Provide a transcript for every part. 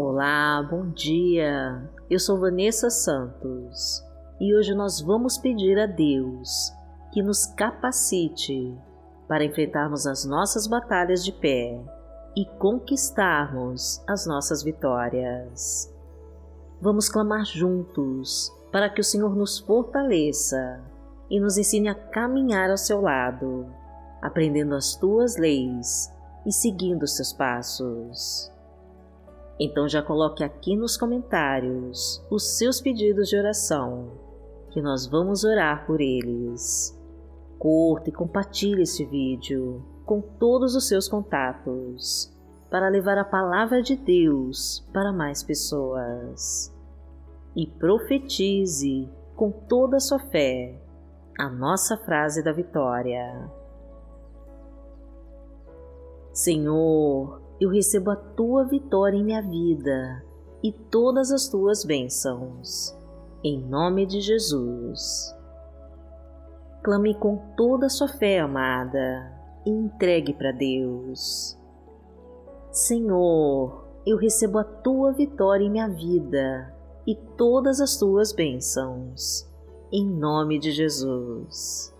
Olá, bom dia. Eu sou Vanessa Santos e hoje nós vamos pedir a Deus que nos capacite para enfrentarmos as nossas batalhas de pé e conquistarmos as nossas vitórias. Vamos clamar juntos para que o Senhor nos fortaleça e nos ensine a caminhar ao seu lado, aprendendo as tuas leis e seguindo os seus passos. Então já coloque aqui nos comentários os seus pedidos de oração, que nós vamos orar por eles. Curta e compartilhe este vídeo com todos os seus contatos para levar a palavra de Deus para mais pessoas. E profetize com toda a sua fé a nossa frase da vitória. Senhor, eu recebo a tua vitória em minha vida e todas as tuas bênçãos. Em nome de Jesus. Clame com toda a sua fé, amada, e entregue para Deus. Senhor, eu recebo a tua vitória em minha vida e todas as tuas bênçãos. Em nome de Jesus.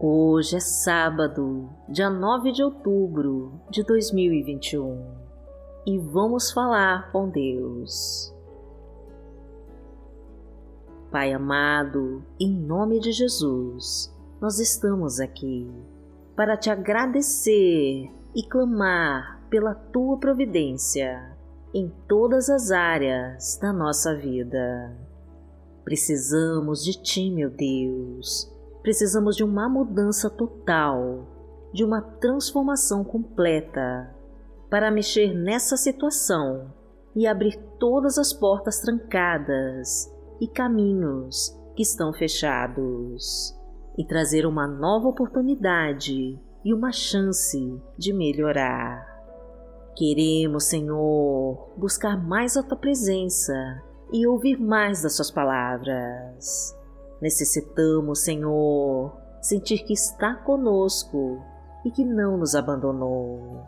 Hoje é sábado, dia 9 de outubro de 2021 e vamos falar com Deus. Pai amado, em nome de Jesus, nós estamos aqui para te agradecer e clamar pela tua providência em todas as áreas da nossa vida. Precisamos de ti, meu Deus Precisamos de uma mudança total, de uma transformação completa para mexer nessa situação e abrir todas as portas trancadas e caminhos que estão fechados e trazer uma nova oportunidade e uma chance de melhorar. Queremos, Senhor, buscar mais a tua presença e ouvir mais das suas palavras. Necessitamos, Senhor, sentir que está conosco e que não nos abandonou.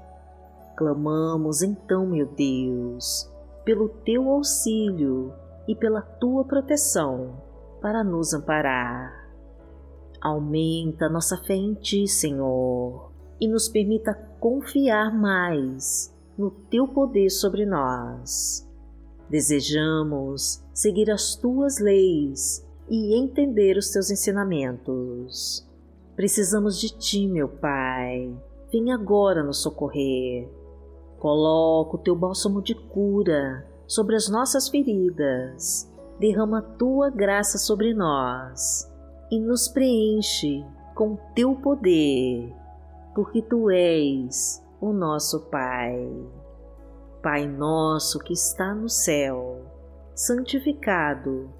Clamamos então, meu Deus, pelo teu auxílio e pela tua proteção para nos amparar. Aumenta nossa fé em ti, Senhor, e nos permita confiar mais no teu poder sobre nós. Desejamos seguir as tuas leis e entender os teus ensinamentos. Precisamos de ti, meu Pai. Vem agora nos socorrer. Coloca o teu bálsamo de cura sobre as nossas feridas. Derrama a tua graça sobre nós e nos preenche com teu poder, porque tu és o nosso Pai. Pai nosso que está no céu, santificado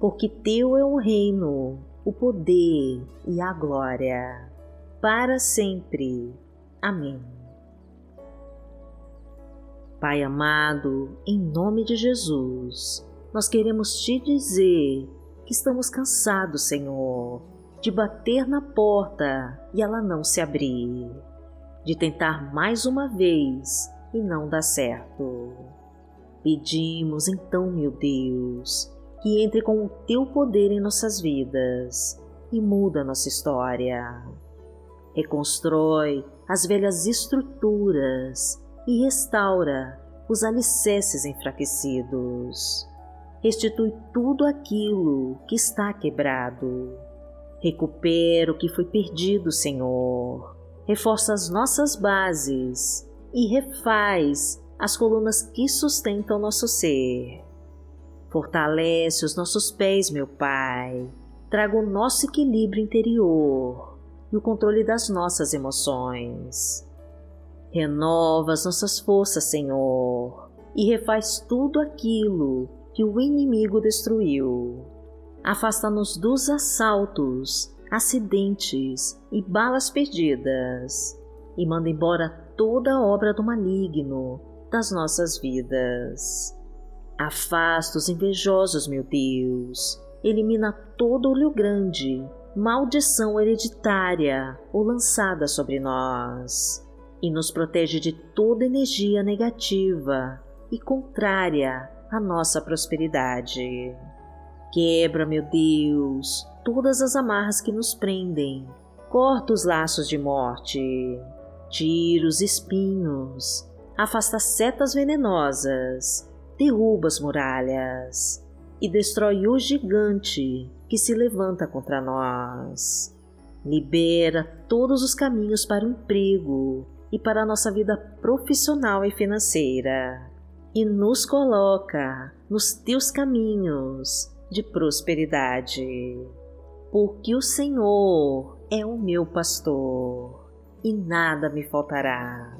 porque teu é o reino, o poder e a glória, para sempre. Amém. Pai amado, em nome de Jesus, nós queremos te dizer que estamos cansados, Senhor, de bater na porta e ela não se abrir, de tentar mais uma vez e não dar certo. Pedimos então, meu Deus, que entre com o teu poder em nossas vidas e muda nossa história. Reconstrói as velhas estruturas e restaura os alicerces enfraquecidos. Restitui tudo aquilo que está quebrado. Recupera o que foi perdido, Senhor. Reforça as nossas bases e refaz as colunas que sustentam nosso ser. Fortalece os nossos pés, meu Pai. Traga o nosso equilíbrio interior e o controle das nossas emoções. Renova as nossas forças, Senhor, e refaz tudo aquilo que o inimigo destruiu. Afasta-nos dos assaltos, acidentes e balas perdidas, e manda embora toda obra do maligno das nossas vidas. Afasta os invejosos, meu Deus. Elimina todo olho grande, maldição hereditária ou lançada sobre nós. E nos protege de toda energia negativa e contrária à nossa prosperidade. Quebra, meu Deus, todas as amarras que nos prendem, corta os laços de morte, tira os espinhos, afasta setas venenosas, derruba as muralhas e destrói o gigante que se levanta contra nós. Libera todos os caminhos para o emprego e para a nossa vida profissional e financeira e nos coloca nos teus caminhos de prosperidade. Porque o Senhor é o meu pastor e nada me faltará.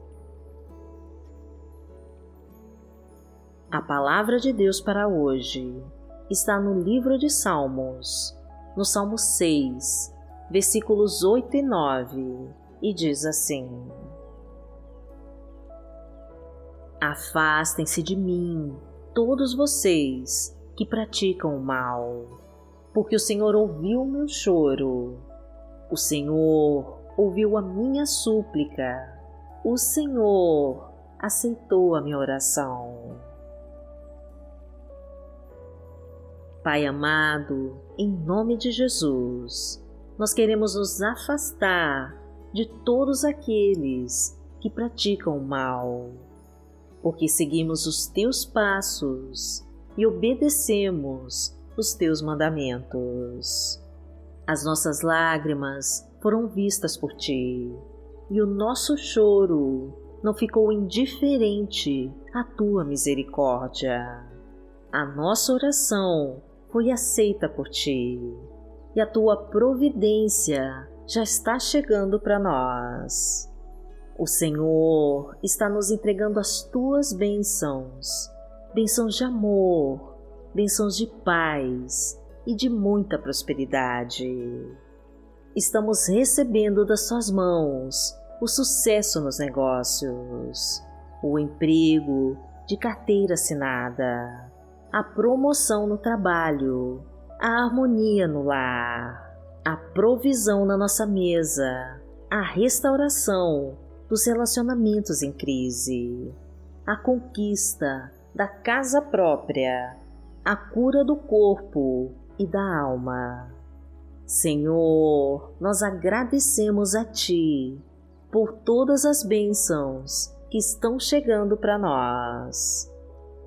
A palavra de Deus para hoje está no livro de Salmos, no Salmo 6, versículos 8 e 9 e diz assim: Afastem-se de mim, todos vocês que praticam o mal, porque o Senhor ouviu o meu choro, o Senhor ouviu a minha súplica, o Senhor aceitou a minha oração. Pai amado, em nome de Jesus, nós queremos nos afastar de todos aqueles que praticam o mal, porque seguimos os teus passos e obedecemos os teus mandamentos. As nossas lágrimas foram vistas por ti e o nosso choro não ficou indiferente à tua misericórdia. A nossa oração foi aceita por ti e a tua providência já está chegando para nós. O Senhor está nos entregando as tuas bênçãos, bênçãos de amor, bênçãos de paz e de muita prosperidade. Estamos recebendo das suas mãos o sucesso nos negócios, o emprego de carteira assinada, a promoção no trabalho, a harmonia no lar a provisão na nossa mesa, a restauração dos relacionamentos em crise, a conquista da casa própria, a cura do corpo e da alma. Senhor, nós agradecemos a Ti por todas as bênçãos que estão chegando para nós,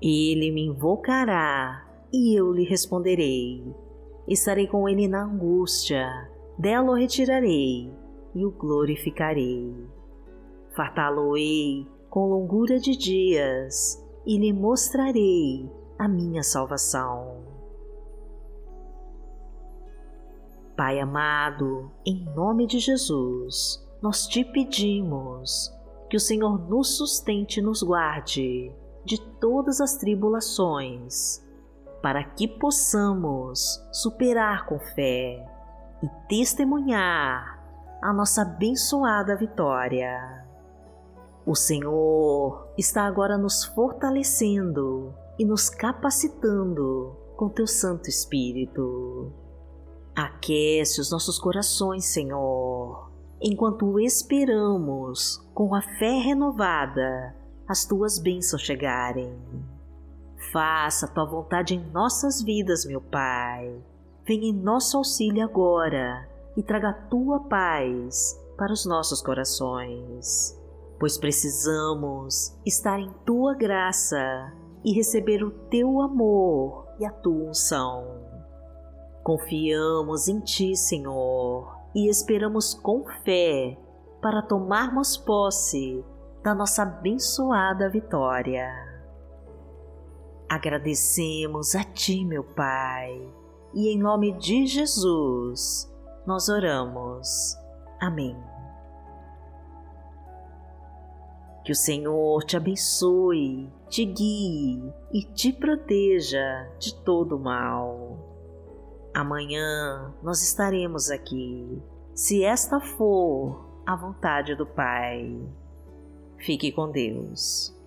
Ele me invocará e eu lhe responderei. Estarei com ele na angústia, dela o retirarei e o glorificarei. Fartá-lo-ei com longura de dias e lhe mostrarei a minha salvação. Pai amado, em nome de Jesus, nós te pedimos que o Senhor nos sustente e nos guarde de todas as tribulações, para que possamos superar com fé e testemunhar a nossa abençoada vitória. O Senhor está agora nos fortalecendo e nos capacitando com Teu Santo Espírito. Aquece os nossos corações, Senhor, enquanto esperamos, com a fé renovada, as Tuas bênçãos chegarem. Faça a Tua vontade em nossas vidas, meu Pai. Venha em nosso auxílio agora e traga a Tua paz para os nossos corações pois precisamos estar em tua graça e receber o teu amor e a tua unção. Confiamos em ti, Senhor, e esperamos com fé para tomarmos posse da nossa abençoada vitória. Agradecemos a Ti, meu Pai, e em nome de Jesus nós oramos. Amém. Que o Senhor te abençoe, te guie e te proteja de todo mal. Amanhã nós estaremos aqui, se esta for a vontade do Pai. Fique com Deus.